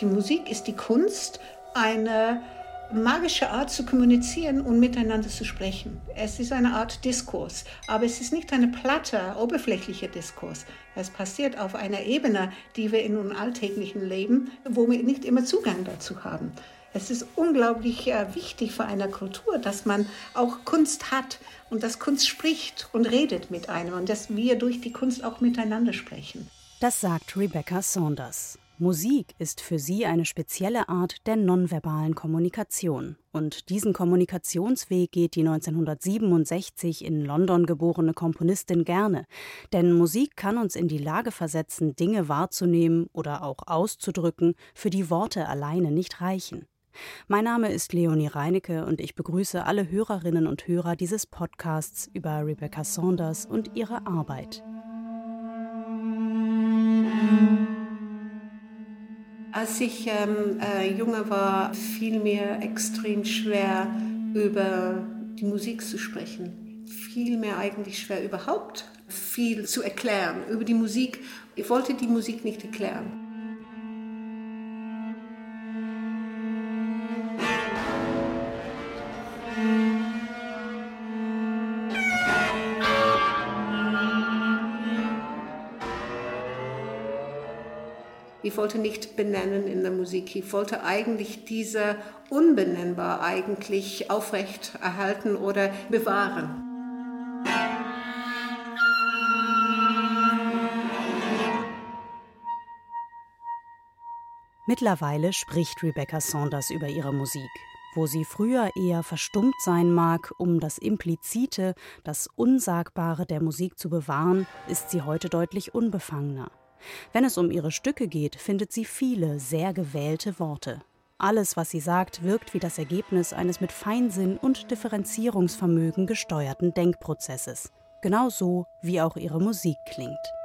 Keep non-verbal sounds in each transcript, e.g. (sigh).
Die Musik ist die Kunst, eine magische Art zu kommunizieren und miteinander zu sprechen. Es ist eine Art Diskurs, aber es ist nicht eine platte, oberflächliche Diskurs. Es passiert auf einer Ebene, die wir in unserem alltäglichen Leben, wo wir nicht immer Zugang dazu haben. Es ist unglaublich äh, wichtig für eine Kultur, dass man auch Kunst hat und dass Kunst spricht und redet mit einem und dass wir durch die Kunst auch miteinander sprechen. Das sagt Rebecca Saunders. Musik ist für sie eine spezielle Art der nonverbalen Kommunikation. Und diesen Kommunikationsweg geht die 1967 in London geborene Komponistin gerne. Denn Musik kann uns in die Lage versetzen, Dinge wahrzunehmen oder auch auszudrücken, für die Worte alleine nicht reichen. Mein Name ist Leonie Reinecke und ich begrüße alle Hörerinnen und Hörer dieses Podcasts über Rebecca Saunders und ihre Arbeit. Als ich ähm, äh, jünger war, fiel mir extrem schwer, über die Musik zu sprechen. Fiel mir eigentlich schwer, überhaupt viel zu erklären über die Musik. Ich wollte die Musik nicht erklären. Ich wollte nicht benennen in der Musik. Ich wollte eigentlich diese unbenennbar eigentlich aufrecht erhalten oder bewahren. Mittlerweile spricht Rebecca Saunders über ihre Musik. Wo sie früher eher verstummt sein mag, um das Implizite, das Unsagbare der Musik zu bewahren, ist sie heute deutlich unbefangener. Wenn es um ihre Stücke geht, findet sie viele sehr gewählte Worte. Alles, was sie sagt, wirkt wie das Ergebnis eines mit Feinsinn und Differenzierungsvermögen gesteuerten Denkprozesses. Genauso wie auch ihre Musik klingt.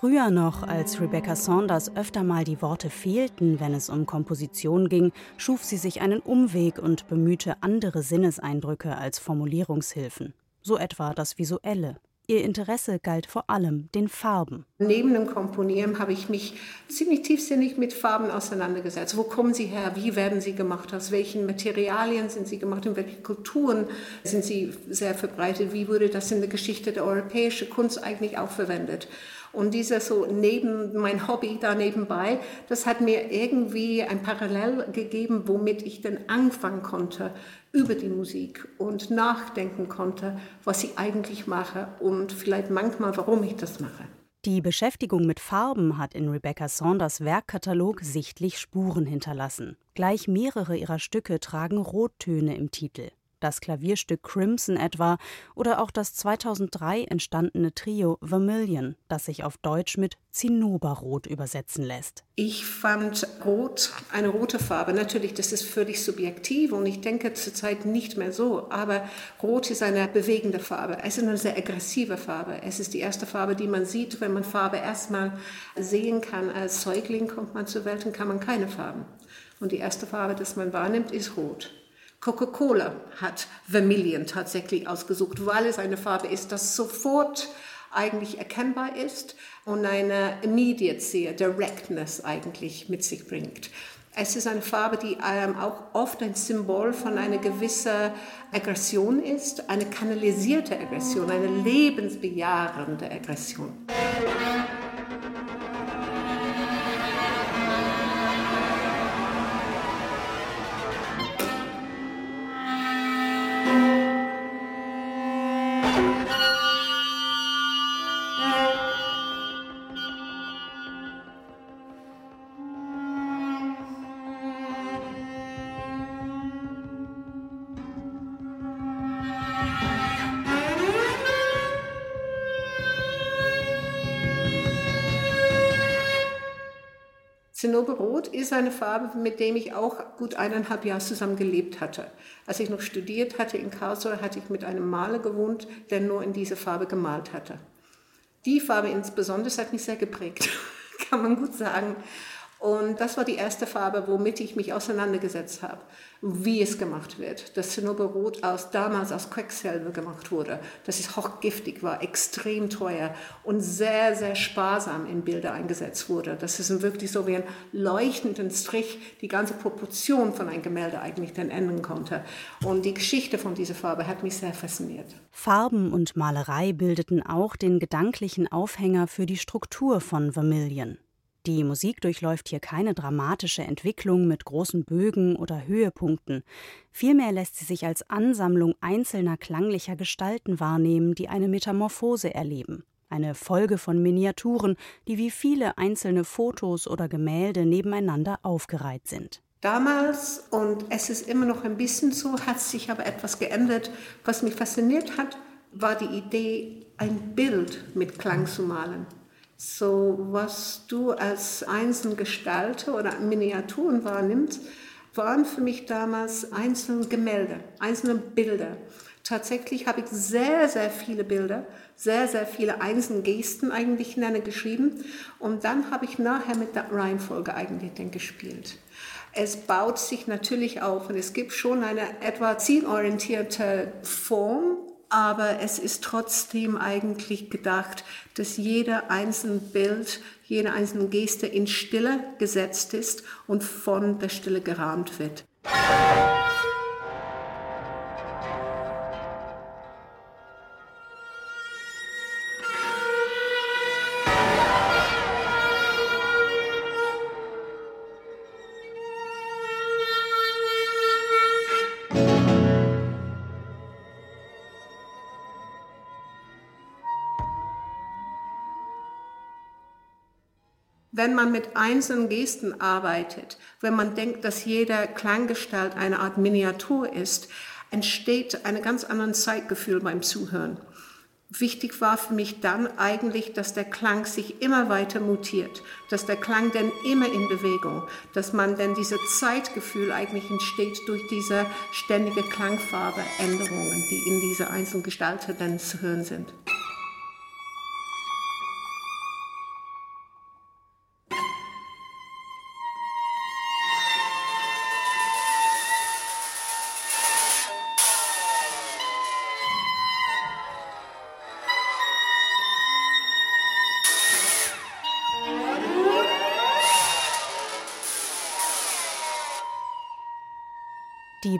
Früher noch, als Rebecca Saunders öfter mal die Worte fehlten, wenn es um Komposition ging, schuf sie sich einen Umweg und bemühte andere Sinneseindrücke als Formulierungshilfen. So etwa das Visuelle. Ihr Interesse galt vor allem den Farben. Neben dem Komponieren habe ich mich ziemlich tiefsinnig mit Farben auseinandergesetzt. Wo kommen sie her? Wie werden sie gemacht? Aus welchen Materialien sind sie gemacht? In welchen Kulturen sind sie sehr verbreitet? Wie wurde das in der Geschichte der europäischen Kunst eigentlich auch verwendet? Und dieser so neben, mein Hobby da nebenbei, das hat mir irgendwie ein Parallel gegeben, womit ich dann anfangen konnte über die Musik und nachdenken konnte, was ich eigentlich mache und vielleicht manchmal, warum ich das mache. Die Beschäftigung mit Farben hat in Rebecca Saunders Werkkatalog sichtlich Spuren hinterlassen. Gleich mehrere ihrer Stücke tragen Rottöne im Titel das Klavierstück Crimson etwa oder auch das 2003 entstandene Trio Vermilion, das sich auf Deutsch mit Zinnoberrot übersetzen lässt. Ich fand Rot eine rote Farbe. Natürlich, das ist völlig subjektiv und ich denke zurzeit nicht mehr so. Aber Rot ist eine bewegende Farbe. Es ist eine sehr aggressive Farbe. Es ist die erste Farbe, die man sieht, wenn man Farbe erstmal sehen kann. Als Säugling kommt man zur Welt und kann man keine Farben. Und die erste Farbe, die man wahrnimmt, ist Rot. Coca-Cola hat Vermilion tatsächlich ausgesucht, weil es eine Farbe ist, das sofort eigentlich erkennbar ist und eine Immediacy, Directness eigentlich mit sich bringt. Es ist eine Farbe, die ähm, auch oft ein Symbol von einer gewissen Aggression ist, eine kanalisierte Aggression, eine lebensbejahende Aggression. Ist eine Farbe, mit der ich auch gut eineinhalb Jahre zusammen gelebt hatte. Als ich noch studiert hatte in Karlsruhe, hatte ich mit einem Maler gewohnt, der nur in diese Farbe gemalt hatte. Die Farbe insbesondere hat mich sehr geprägt, (laughs) kann man gut sagen. Und das war die erste Farbe, womit ich mich auseinandergesetzt habe, wie es gemacht wird. Das Zinnoberrot aus, damals aus Quecksilber gemacht wurde. Das ist hochgiftig war, extrem teuer und sehr, sehr sparsam in Bilder eingesetzt wurde. Das ist wirklich so wie ein leuchtenden Strich, die ganze Proportion von einem Gemälde eigentlich dann ändern konnte. Und die Geschichte von dieser Farbe hat mich sehr fasziniert. Farben und Malerei bildeten auch den gedanklichen Aufhänger für die Struktur von Vermilion. Die Musik durchläuft hier keine dramatische Entwicklung mit großen Bögen oder Höhepunkten. Vielmehr lässt sie sich als Ansammlung einzelner klanglicher Gestalten wahrnehmen, die eine Metamorphose erleben. Eine Folge von Miniaturen, die wie viele einzelne Fotos oder Gemälde nebeneinander aufgereiht sind. Damals, und es ist immer noch ein bisschen so, hat sich aber etwas geändert. Was mich fasziniert hat, war die Idee, ein Bild mit Klang zu malen. So, was du als Einzelgestalter oder Miniaturen wahrnimmst, waren für mich damals einzelne Gemälde, einzelne Bilder. Tatsächlich habe ich sehr, sehr viele Bilder, sehr, sehr viele einzelne Gesten eigentlich nenne geschrieben. Und dann habe ich nachher mit der Reihenfolge eigentlich dann gespielt. Es baut sich natürlich auf und es gibt schon eine etwa zielorientierte Form aber es ist trotzdem eigentlich gedacht, dass jeder einzelne Bild, jede einzelne Geste in Stille gesetzt ist und von der Stille gerahmt wird. Wenn man mit einzelnen Gesten arbeitet, wenn man denkt, dass jeder Klanggestalt eine Art Miniatur ist, entsteht ein ganz anderes Zeitgefühl beim Zuhören. Wichtig war für mich dann eigentlich, dass der Klang sich immer weiter mutiert, dass der Klang dann immer in Bewegung, dass man dann dieses Zeitgefühl eigentlich entsteht durch diese ständige Klangfarbeänderungen, die in dieser einzelnen Gestalt dann zu hören sind.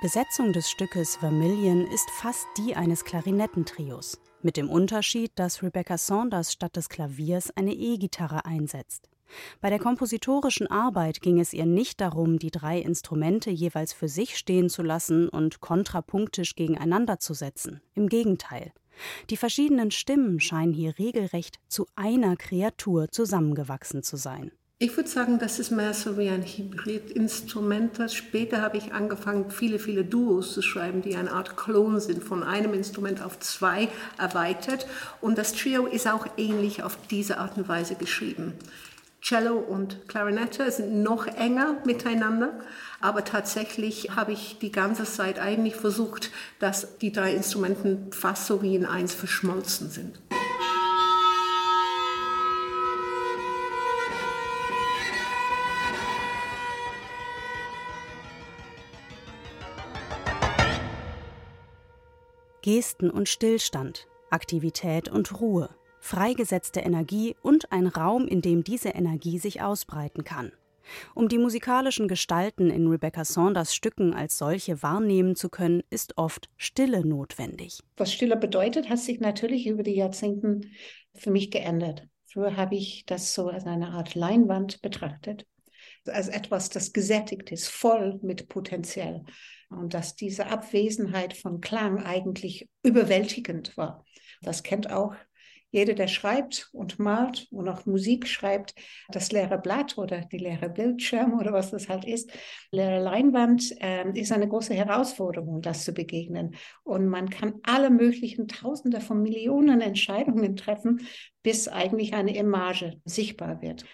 Besetzung des Stückes Vermilion ist fast die eines Klarinettentrios, mit dem Unterschied, dass Rebecca Saunders statt des Klaviers eine E-Gitarre einsetzt. Bei der kompositorischen Arbeit ging es ihr nicht darum, die drei Instrumente jeweils für sich stehen zu lassen und kontrapunktisch gegeneinander zu setzen. Im Gegenteil. Die verschiedenen Stimmen scheinen hier regelrecht zu einer Kreatur zusammengewachsen zu sein. Ich würde sagen, das ist mehr so wie ein Hybridinstrument. Später habe ich angefangen, viele, viele Duos zu schreiben, die eine Art Klon sind, von einem Instrument auf zwei erweitert. Und das Trio ist auch ähnlich auf diese Art und Weise geschrieben. Cello und Klarinette sind noch enger miteinander, aber tatsächlich habe ich die ganze Zeit eigentlich versucht, dass die drei Instrumenten fast so wie in eins verschmolzen sind. Gesten und Stillstand, Aktivität und Ruhe, freigesetzte Energie und ein Raum, in dem diese Energie sich ausbreiten kann. Um die musikalischen Gestalten in Rebecca Saunders Stücken als solche wahrnehmen zu können, ist oft Stille notwendig. Was Stille bedeutet, hat sich natürlich über die Jahrzehnte für mich geändert. Früher habe ich das so als eine Art Leinwand betrachtet, als etwas, das gesättigt ist, voll mit Potenzial und dass diese Abwesenheit von Klang eigentlich überwältigend war. Das kennt auch jeder, der schreibt und malt und auch Musik schreibt, das leere Blatt oder die leere Bildschirm oder was das halt ist, leere Leinwand äh, ist eine große Herausforderung, das zu begegnen. Und man kann alle möglichen Tausende von Millionen Entscheidungen treffen, bis eigentlich eine Image sichtbar wird.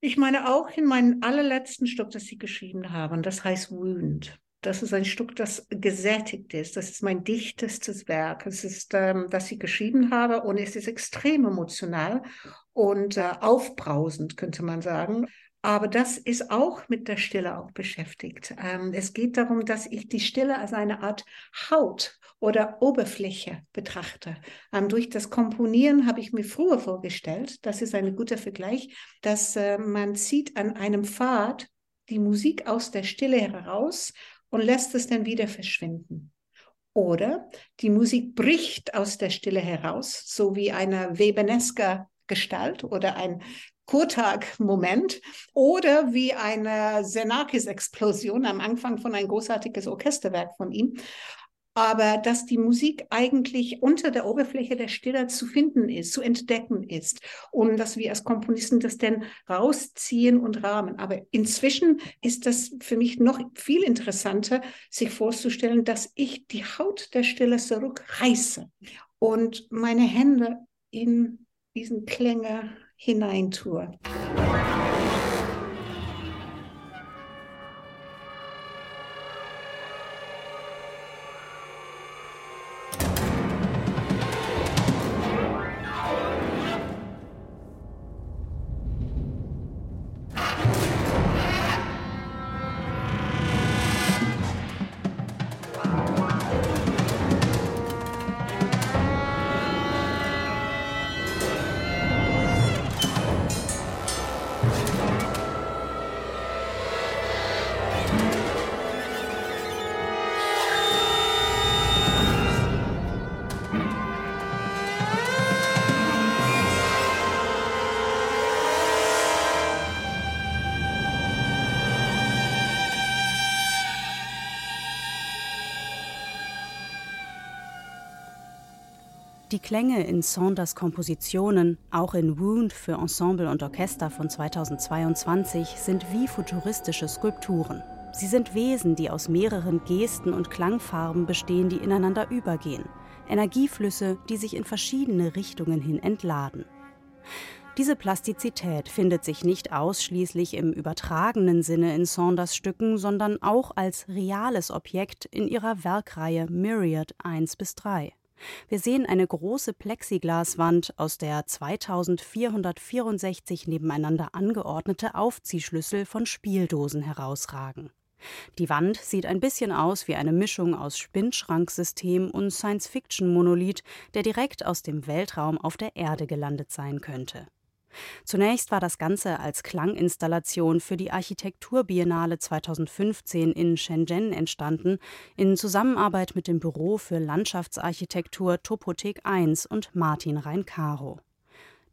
Ich meine auch in meinem allerletzten Stück, das Sie geschrieben haben, das heißt Wound. Das ist ein Stück, das gesättigt ist. Das ist mein dichtestes Werk. Es ist, ähm, das ich geschrieben habe und es ist extrem emotional und äh, aufbrausend, könnte man sagen. Aber das ist auch mit der Stille auch beschäftigt. Ähm, es geht darum, dass ich die Stille als eine Art Haut oder Oberfläche betrachte. Ähm, durch das Komponieren habe ich mir früher vorgestellt, das ist ein guter Vergleich, dass äh, man zieht an einem Pfad die Musik aus der Stille heraus und lässt es dann wieder verschwinden. Oder die Musik bricht aus der Stille heraus, so wie eine Webenesker Gestalt oder ein Kurtag-Moment oder wie eine Xenakis-Explosion am Anfang von ein großartiges Orchesterwerk von ihm. Aber dass die Musik eigentlich unter der Oberfläche der Stille zu finden ist, zu entdecken ist und dass wir als Komponisten das dann rausziehen und rahmen. Aber inzwischen ist das für mich noch viel interessanter, sich vorzustellen, dass ich die Haut der Stille zurückreiße und meine Hände in diesen Klänge hineintue. Klänge in Saunders Kompositionen, auch in Wound für Ensemble und Orchester von 2022, sind wie futuristische Skulpturen. Sie sind Wesen, die aus mehreren Gesten und Klangfarben bestehen, die ineinander übergehen. Energieflüsse, die sich in verschiedene Richtungen hin entladen. Diese Plastizität findet sich nicht ausschließlich im übertragenen Sinne in Saunders Stücken, sondern auch als reales Objekt in ihrer Werkreihe Myriad 1 bis 3. Wir sehen eine große Plexiglaswand, aus der 2464 nebeneinander angeordnete Aufziehschlüssel von Spieldosen herausragen. Die Wand sieht ein bisschen aus wie eine Mischung aus Spinnschranksystem und Science-Fiction-Monolith, der direkt aus dem Weltraum auf der Erde gelandet sein könnte. Zunächst war das Ganze als Klanginstallation für die Architekturbiennale 2015 in Shenzhen entstanden, in Zusammenarbeit mit dem Büro für Landschaftsarchitektur Topothek 1 und Martin Rein-Caro.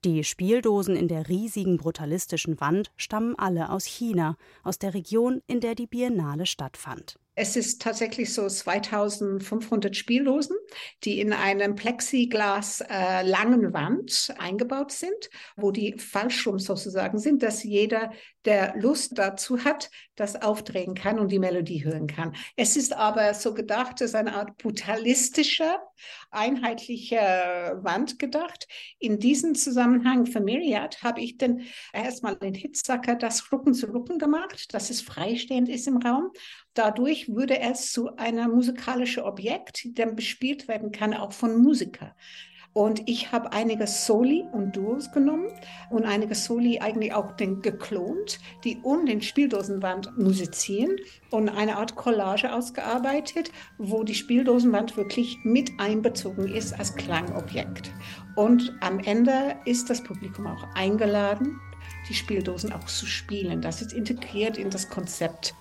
Die Spieldosen in der riesigen brutalistischen Wand stammen alle aus China, aus der Region, in der die Biennale stattfand. Es ist tatsächlich so 2500 Spieldosen, die in einem Plexiglas äh, langen Wand eingebaut sind, wo die Fallschirm sozusagen sind, dass jeder, der Lust dazu hat, das aufdrehen kann und die Melodie hören kann. Es ist aber so gedacht, es ist eine Art brutalistischer, einheitlicher Wand gedacht. In diesem Zusammenhang für Myriad habe ich dann erstmal in Hitzacker das Rucken zu Rucken gemacht, dass es freistehend ist im Raum Dadurch würde es zu einer musikalischen Objekt, der bespielt werden kann, auch von Musikern. Und ich habe einige Soli und Duos genommen und einige Soli eigentlich auch den geklont, die um den Spieldosenwand musizieren und eine Art Collage ausgearbeitet, wo die Spieldosenwand wirklich mit einbezogen ist als Klangobjekt. Und am Ende ist das Publikum auch eingeladen, die Spieldosen auch zu spielen. Das ist integriert in das Konzept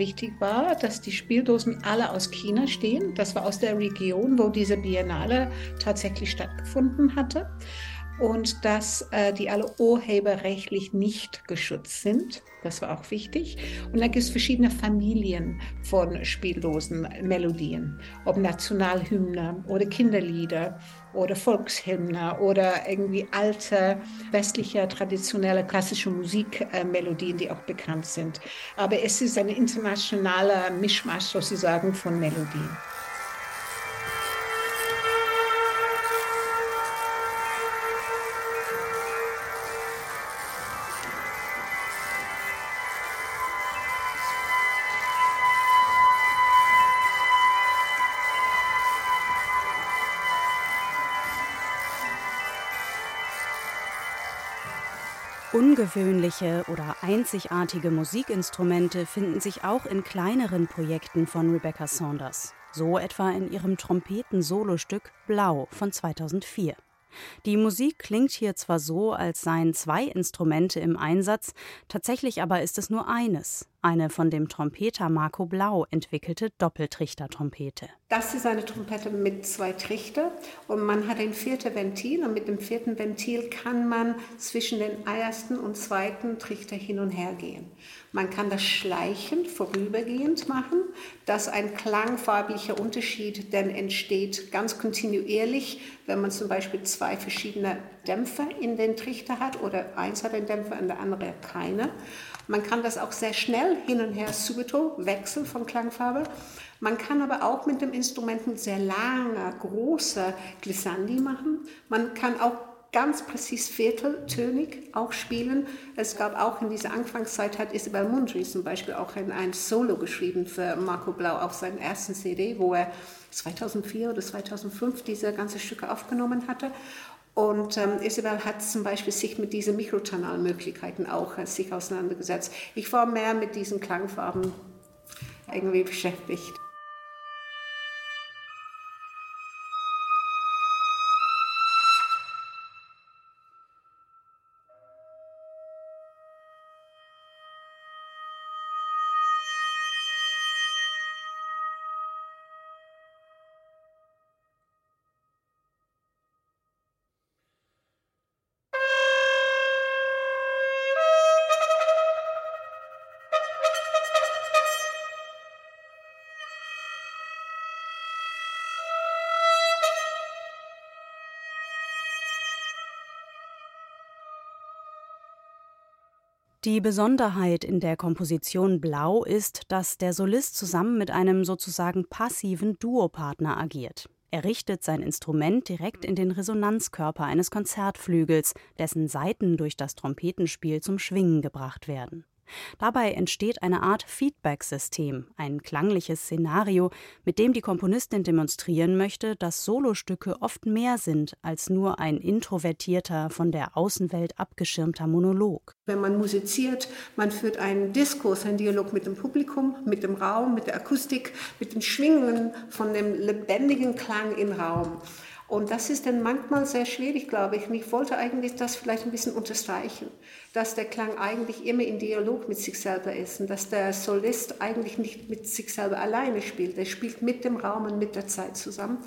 wichtig war, dass die Spieldosen alle aus China stehen. Das war aus der Region, wo diese Biennale tatsächlich stattgefunden hatte und dass äh, die alle urheberrechtlich nicht geschützt sind. Das war auch wichtig. Und da gibt es verschiedene Familien von spiellosen Melodien, ob Nationalhymne oder Kinderlieder oder Volkshymne oder irgendwie alte westliche traditionelle klassische Musikmelodien, die auch bekannt sind. Aber es ist ein internationaler Mischmasch sozusagen von Melodien. Ungewöhnliche oder einzigartige Musikinstrumente finden sich auch in kleineren Projekten von Rebecca Saunders, so etwa in ihrem Trompeten-Solostück Blau von 2004. Die Musik klingt hier zwar so, als seien zwei Instrumente im Einsatz, tatsächlich aber ist es nur eines, eine von dem Trompeter Marco Blau entwickelte Doppeltrichtertrompete. Das ist eine Trompete mit zwei Trichter und man hat ein viertes Ventil und mit dem vierten Ventil kann man zwischen den ersten und zweiten Trichter hin und her gehen. Man kann das schleichend, vorübergehend machen, dass ein klangfarblicher Unterschied dann entsteht ganz kontinuierlich, wenn man zum Beispiel zwei verschiedene Dämpfer in den Trichter hat oder eins hat einen Dämpfer und der andere keine. Man kann das auch sehr schnell hin und her subito wechseln von Klangfarbe. Man kann aber auch mit dem Instrument mit sehr langer, großer Glissandi machen. Man kann auch ganz präzis vierteltönig auch spielen. Es gab auch in dieser Anfangszeit, hat Isabel Mundry zum Beispiel auch ein, ein Solo geschrieben für Marco Blau auf seinen ersten CD, wo er 2004 oder 2005 diese ganzen Stücke aufgenommen hatte. Und ähm, Isabel hat zum Beispiel sich mit diesen Mikrotonalmöglichkeiten auch äh, sich auseinandergesetzt. Ich war mehr mit diesen Klangfarben irgendwie beschäftigt. Die Besonderheit in der Komposition Blau ist, dass der Solist zusammen mit einem sozusagen passiven Duopartner agiert. Er richtet sein Instrument direkt in den Resonanzkörper eines Konzertflügels, dessen Saiten durch das Trompetenspiel zum Schwingen gebracht werden. Dabei entsteht eine Art Feedback-System, ein klangliches Szenario, mit dem die Komponistin demonstrieren möchte, dass Solostücke oft mehr sind als nur ein introvertierter, von der Außenwelt abgeschirmter Monolog. Wenn man musiziert, man führt einen Diskurs, einen Dialog mit dem Publikum, mit dem Raum, mit der Akustik, mit den Schwingungen von dem lebendigen Klang im Raum. Und das ist dann manchmal sehr schwierig, glaube ich. Und ich wollte eigentlich das vielleicht ein bisschen unterstreichen, dass der Klang eigentlich immer in Dialog mit sich selber ist und dass der Solist eigentlich nicht mit sich selber alleine spielt. Er spielt mit dem Raum und mit der Zeit zusammen.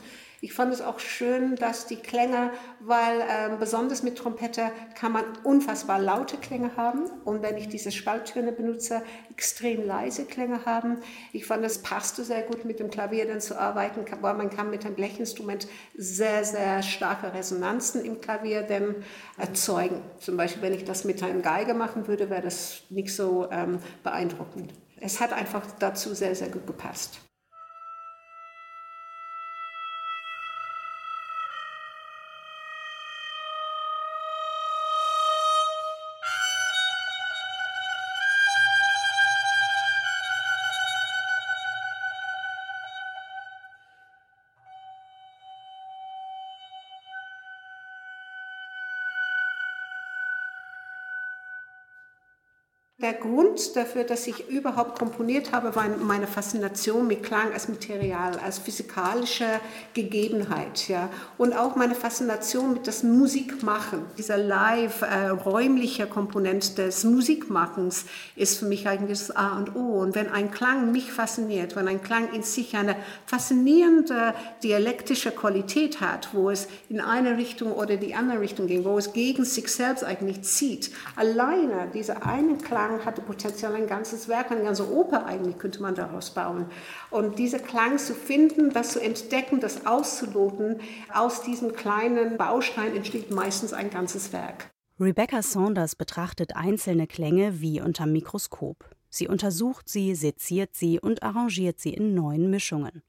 Ich fand es auch schön, dass die Klänge, weil äh, besonders mit Trompete kann man unfassbar laute Klänge haben und wenn ich diese Spalttöne benutze, extrem leise Klänge haben. Ich fand, es passte sehr gut mit dem Klavier dann zu arbeiten, weil man kann mit einem Blechinstrument sehr, sehr starke Resonanzen im Klavier dann erzeugen. Zum Beispiel, wenn ich das mit einem Geige machen würde, wäre das nicht so ähm, beeindruckend. Es hat einfach dazu sehr, sehr gut gepasst. Der Grund dafür, dass ich überhaupt komponiert habe, war meine Faszination mit Klang als Material, als physikalische Gegebenheit. Ja. Und auch meine Faszination mit das Musikmachen. Dieser live, äh, räumliche Komponent des Musikmachens ist für mich eigentlich das A und O. Und wenn ein Klang mich fasziniert, wenn ein Klang in sich eine faszinierende dialektische Qualität hat, wo es in eine Richtung oder die andere Richtung geht, wo es gegen sich selbst eigentlich zieht, alleine dieser eine Klang Klang hatte Potenzial, ein ganzes Werk, eine ganze Oper eigentlich könnte man daraus bauen. Und diese Klang zu finden, das zu entdecken, das auszuloten, aus diesem kleinen Baustein entsteht meistens ein ganzes Werk. Rebecca Saunders betrachtet einzelne Klänge wie unter Mikroskop. Sie untersucht sie, seziert sie und arrangiert sie in neuen Mischungen.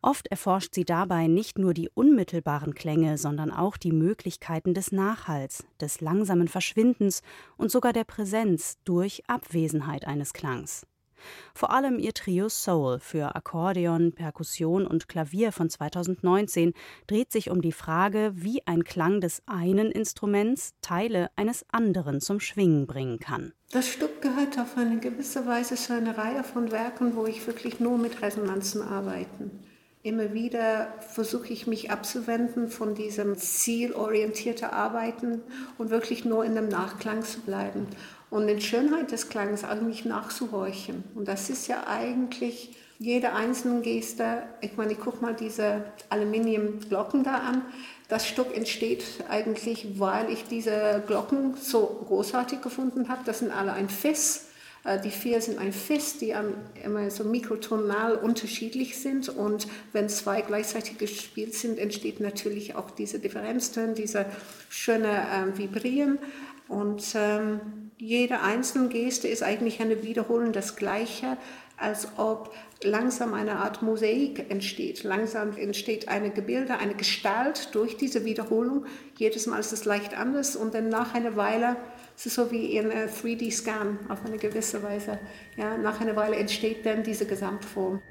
Oft erforscht sie dabei nicht nur die unmittelbaren Klänge, sondern auch die Möglichkeiten des Nachhalls, des langsamen Verschwindens und sogar der Präsenz durch Abwesenheit eines Klangs. Vor allem ihr Trio Soul für Akkordeon, Perkussion und Klavier von 2019 dreht sich um die Frage, wie ein Klang des einen Instruments Teile eines anderen zum Schwingen bringen kann. Das Stück gehört auf eine gewisse Weise zu einer Reihe von Werken, wo ich wirklich nur mit Resonanzen arbeite. Immer wieder versuche ich mich abzuwenden von diesem zielorientierten Arbeiten und wirklich nur in dem Nachklang zu bleiben und in Schönheit des Klangs eigentlich nachzuhorchen. Und das ist ja eigentlich jede einzelne Geste. Ich meine, ich gucke mal diese Aluminiumglocken da an. Das Stück entsteht eigentlich, weil ich diese Glocken so großartig gefunden habe. Das sind alle ein Fest. Äh, die vier sind ein Fest, die immer so mikrotonal unterschiedlich sind. Und wenn zwei gleichzeitig gespielt sind, entsteht natürlich auch diese Differenzton, diese schöne äh, Vibrieren. Und ähm, jede einzelne Geste ist eigentlich eine Wiederholung das Gleiche, als ob langsam eine Art Mosaik entsteht. Langsam entsteht eine Gebilde, eine Gestalt durch diese Wiederholung. Jedes Mal ist es leicht anders und dann nach einer Weile, es ist so wie in einem 3D-Scan auf eine gewisse Weise, ja, nach einer Weile entsteht dann diese Gesamtform.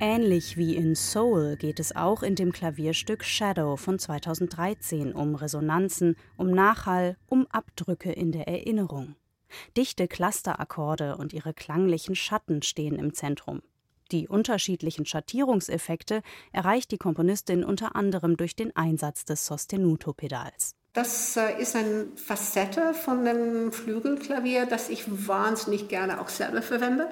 Ähnlich wie in Soul geht es auch in dem Klavierstück Shadow von 2013 um Resonanzen, um Nachhall, um Abdrücke in der Erinnerung. Dichte Clusterakkorde und ihre klanglichen Schatten stehen im Zentrum. Die unterschiedlichen Schattierungseffekte erreicht die Komponistin unter anderem durch den Einsatz des Sostenuto-Pedals. Das äh, ist eine Facette von dem Flügelklavier, das ich wahnsinnig gerne auch selber verwende.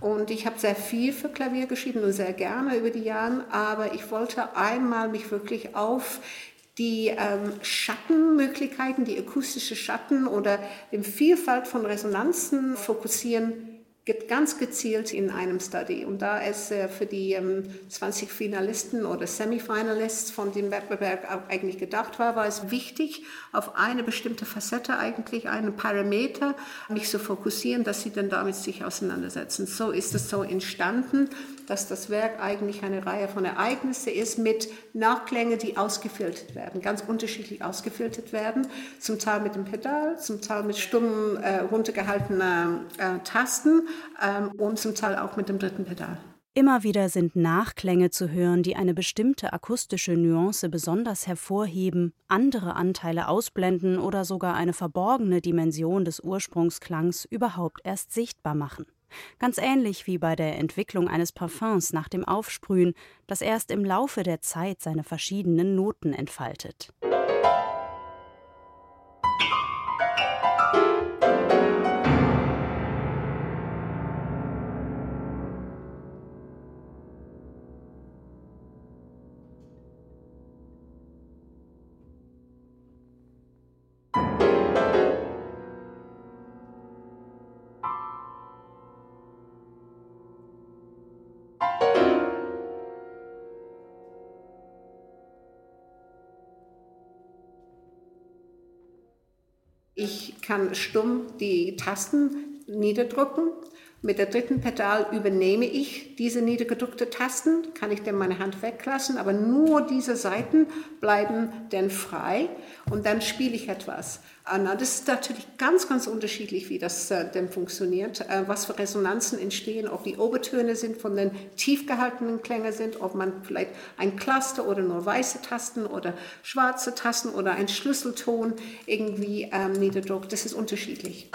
Und ich habe sehr viel für Klavier geschrieben und sehr gerne über die Jahre, aber ich wollte einmal mich wirklich auf die ähm, Schattenmöglichkeiten, die akustische Schatten oder die Vielfalt von Resonanzen fokussieren, ganz gezielt in einem Study. Und da es äh, für die ähm, 20 Finalisten oder Semifinalists von dem Wettbewerb eigentlich gedacht war, war es wichtig, auf eine bestimmte Facette eigentlich, einen Parameter, mich zu fokussieren, dass sie dann damit sich auseinandersetzen. So ist es so entstanden dass das Werk eigentlich eine Reihe von Ereignissen ist mit Nachklänge, die ausgefiltert werden, ganz unterschiedlich ausgefiltert werden, zum Teil mit dem Pedal, zum Teil mit stummen, äh, runtergehaltenen äh, Tasten ähm, und zum Teil auch mit dem dritten Pedal. Immer wieder sind Nachklänge zu hören, die eine bestimmte akustische Nuance besonders hervorheben, andere Anteile ausblenden oder sogar eine verborgene Dimension des Ursprungsklangs überhaupt erst sichtbar machen. Ganz ähnlich wie bei der Entwicklung eines Parfums nach dem Aufsprühen, das erst im Laufe der Zeit seine verschiedenen Noten entfaltet. Kann stumm die Tasten niederdrücken Mit der dritten Pedal übernehme ich diese niedergedrückten Tasten, kann ich dann meine Hand weglassen, aber nur diese Seiten bleiben dann frei und dann spiele ich etwas. Und das ist natürlich ganz, ganz unterschiedlich, wie das äh, denn funktioniert, äh, was für Resonanzen entstehen, ob die Obertöne sind von den tief gehaltenen Klängen sind, ob man vielleicht ein Cluster oder nur weiße Tasten oder schwarze Tasten oder ein Schlüsselton irgendwie ähm, niederdruckt. Das ist unterschiedlich.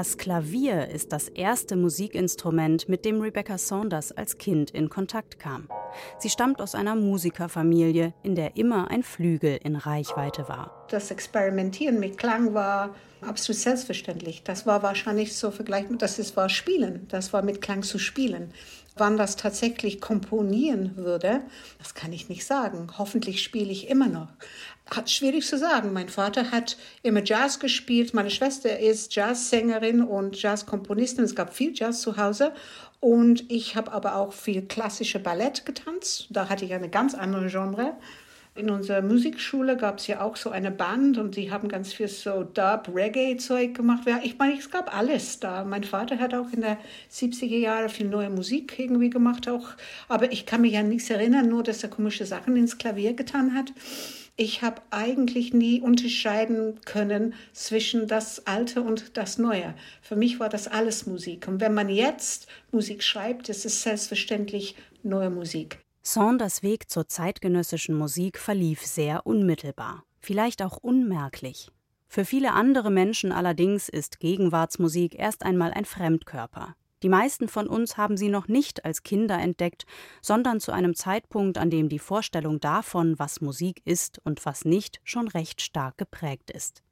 Das Klavier ist das erste Musikinstrument, mit dem Rebecca Saunders als Kind in Kontakt kam. Sie stammt aus einer Musikerfamilie, in der immer ein Flügel in Reichweite war. Das Experimentieren mit Klang war absolut selbstverständlich. Das war wahrscheinlich so vergleichbar, das war Spielen, das war mit Klang zu spielen. Wann das tatsächlich komponieren würde, das kann ich nicht sagen. Hoffentlich spiele ich immer noch. Hat schwierig zu sagen. Mein Vater hat immer Jazz gespielt. Meine Schwester ist Jazzsängerin und Jazzkomponistin. Es gab viel Jazz zu Hause. Und ich habe aber auch viel klassische Ballett getanzt. Da hatte ich eine ganz andere Genre. In unserer Musikschule gab es ja auch so eine Band und die haben ganz viel so Dub, Reggae-Zeug gemacht. Ja, ich meine, es gab alles da. Mein Vater hat auch in der 70er Jahre viel neue Musik irgendwie gemacht auch. Aber ich kann mich an nichts erinnern, nur dass er komische Sachen ins Klavier getan hat. Ich habe eigentlich nie unterscheiden können zwischen das Alte und das Neue. Für mich war das alles Musik. Und wenn man jetzt Musik schreibt, ist es selbstverständlich neue Musik. Saunders Weg zur zeitgenössischen Musik verlief sehr unmittelbar, vielleicht auch unmerklich. Für viele andere Menschen allerdings ist Gegenwartsmusik erst einmal ein Fremdkörper. Die meisten von uns haben sie noch nicht als Kinder entdeckt, sondern zu einem Zeitpunkt, an dem die Vorstellung davon, was Musik ist und was nicht, schon recht stark geprägt ist.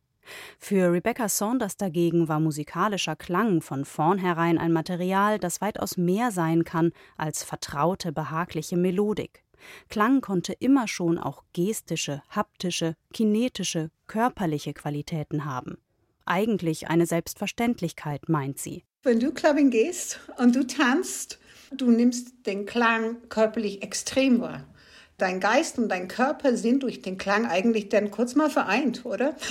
Für Rebecca Saunders dagegen war musikalischer Klang von vornherein ein Material, das weitaus mehr sein kann als vertraute, behagliche Melodik. Klang konnte immer schon auch gestische, haptische, kinetische, körperliche Qualitäten haben. Eigentlich eine Selbstverständlichkeit, meint sie. Wenn du Clubbing gehst und du tanzt, du nimmst den Klang körperlich extrem wahr dein Geist und dein Körper sind durch den Klang eigentlich dann kurz mal vereint, oder? (laughs)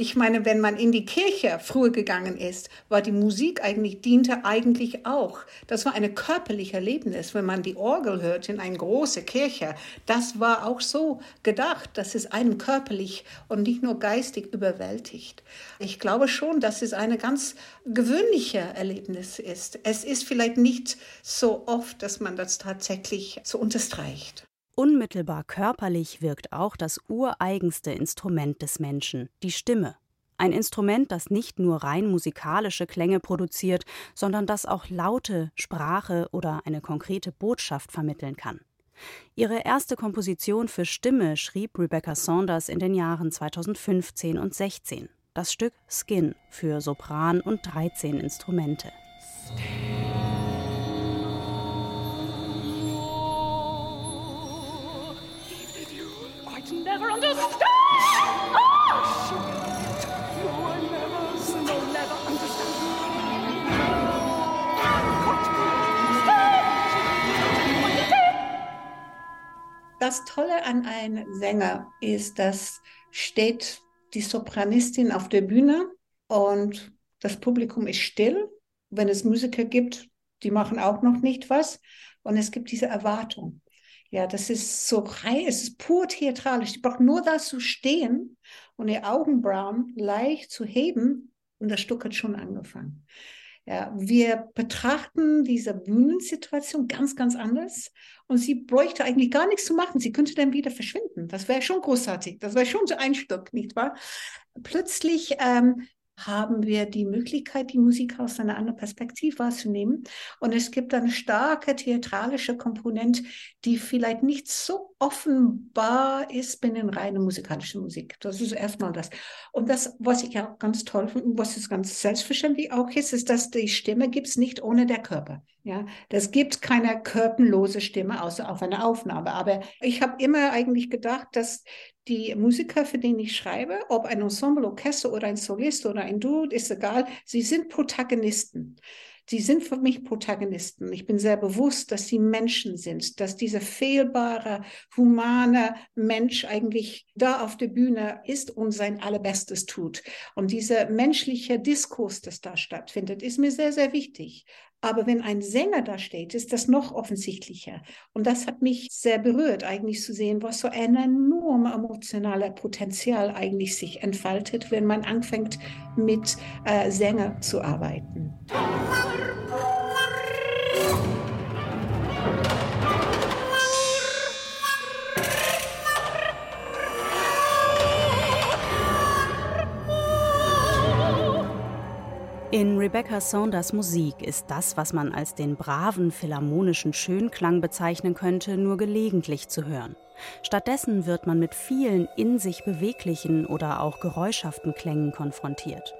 Ich meine, wenn man in die Kirche früher gegangen ist, war die Musik eigentlich, diente eigentlich auch. Das war ein körperliches Erlebnis, wenn man die Orgel hört in eine große Kirche. Das war auch so gedacht, dass es einen körperlich und nicht nur geistig überwältigt. Ich glaube schon, dass es eine ganz gewöhnliche Erlebnis ist. Es ist vielleicht nicht so oft, dass man das tatsächlich so unterstreicht. Unmittelbar körperlich wirkt auch das ureigenste Instrument des Menschen, die Stimme. Ein Instrument, das nicht nur rein musikalische Klänge produziert, sondern das auch Laute, Sprache oder eine konkrete Botschaft vermitteln kann. Ihre erste Komposition für Stimme schrieb Rebecca Saunders in den Jahren 2015 und 16. Das Stück Skin für Sopran und 13 Instrumente. Stay. Das Tolle an einem Sänger ist, dass steht die Sopranistin auf der Bühne und das Publikum ist still. Wenn es Musiker gibt, die machen auch noch nicht was. Und es gibt diese Erwartung. Ja, das ist so rein, es ist pur theatralisch. Die braucht nur da zu stehen und ihr Augenbrauen leicht zu heben und das Stück hat schon angefangen. Ja, wir betrachten diese Bühnensituation ganz, ganz anders und sie bräuchte eigentlich gar nichts zu machen. Sie könnte dann wieder verschwinden. Das wäre schon großartig. Das wäre schon so ein Stück, nicht wahr? Plötzlich ähm, haben wir die Möglichkeit, die Musik aus einer anderen Perspektive wahrzunehmen. Und es gibt eine starke theatralische Komponente, die vielleicht nicht so offenbar ist bei den reinen musikalischen Musik. Das ist erstmal das. Und das, was ich auch ganz toll finde, was es ganz selbstverständlich auch ist, ist, dass die Stimme gibt es nicht ohne der Körper. Ja, das gibt keine körperlose Stimme außer auf einer Aufnahme. Aber ich habe immer eigentlich gedacht, dass die Musiker, für die ich schreibe, ob ein Ensemble, Orchester oder ein Solist oder ein Duo, ist egal, sie sind Protagonisten. Sie sind für mich Protagonisten. Ich bin sehr bewusst, dass sie Menschen sind, dass dieser fehlbare, humane Mensch eigentlich da auf der Bühne ist und sein Allerbestes tut. Und dieser menschliche Diskurs, das da stattfindet, ist mir sehr, sehr wichtig. Aber wenn ein Sänger da steht, ist das noch offensichtlicher. Und das hat mich sehr berührt, eigentlich zu sehen, was so ein enormes emotionales Potenzial eigentlich sich entfaltet, wenn man anfängt, mit äh, Sänger zu arbeiten. In Rebecca Saunders Musik ist das, was man als den braven philharmonischen Schönklang bezeichnen könnte, nur gelegentlich zu hören. Stattdessen wird man mit vielen in sich beweglichen oder auch geräuschhaften Klängen konfrontiert.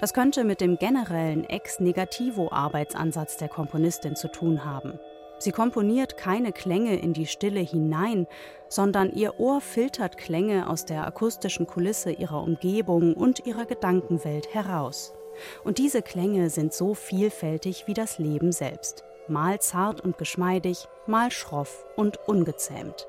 Das könnte mit dem generellen Ex-Negativo-Arbeitsansatz der Komponistin zu tun haben. Sie komponiert keine Klänge in die Stille hinein, sondern ihr Ohr filtert Klänge aus der akustischen Kulisse ihrer Umgebung und ihrer Gedankenwelt heraus. Und diese Klänge sind so vielfältig wie das Leben selbst, mal zart und geschmeidig, mal schroff und ungezähmt.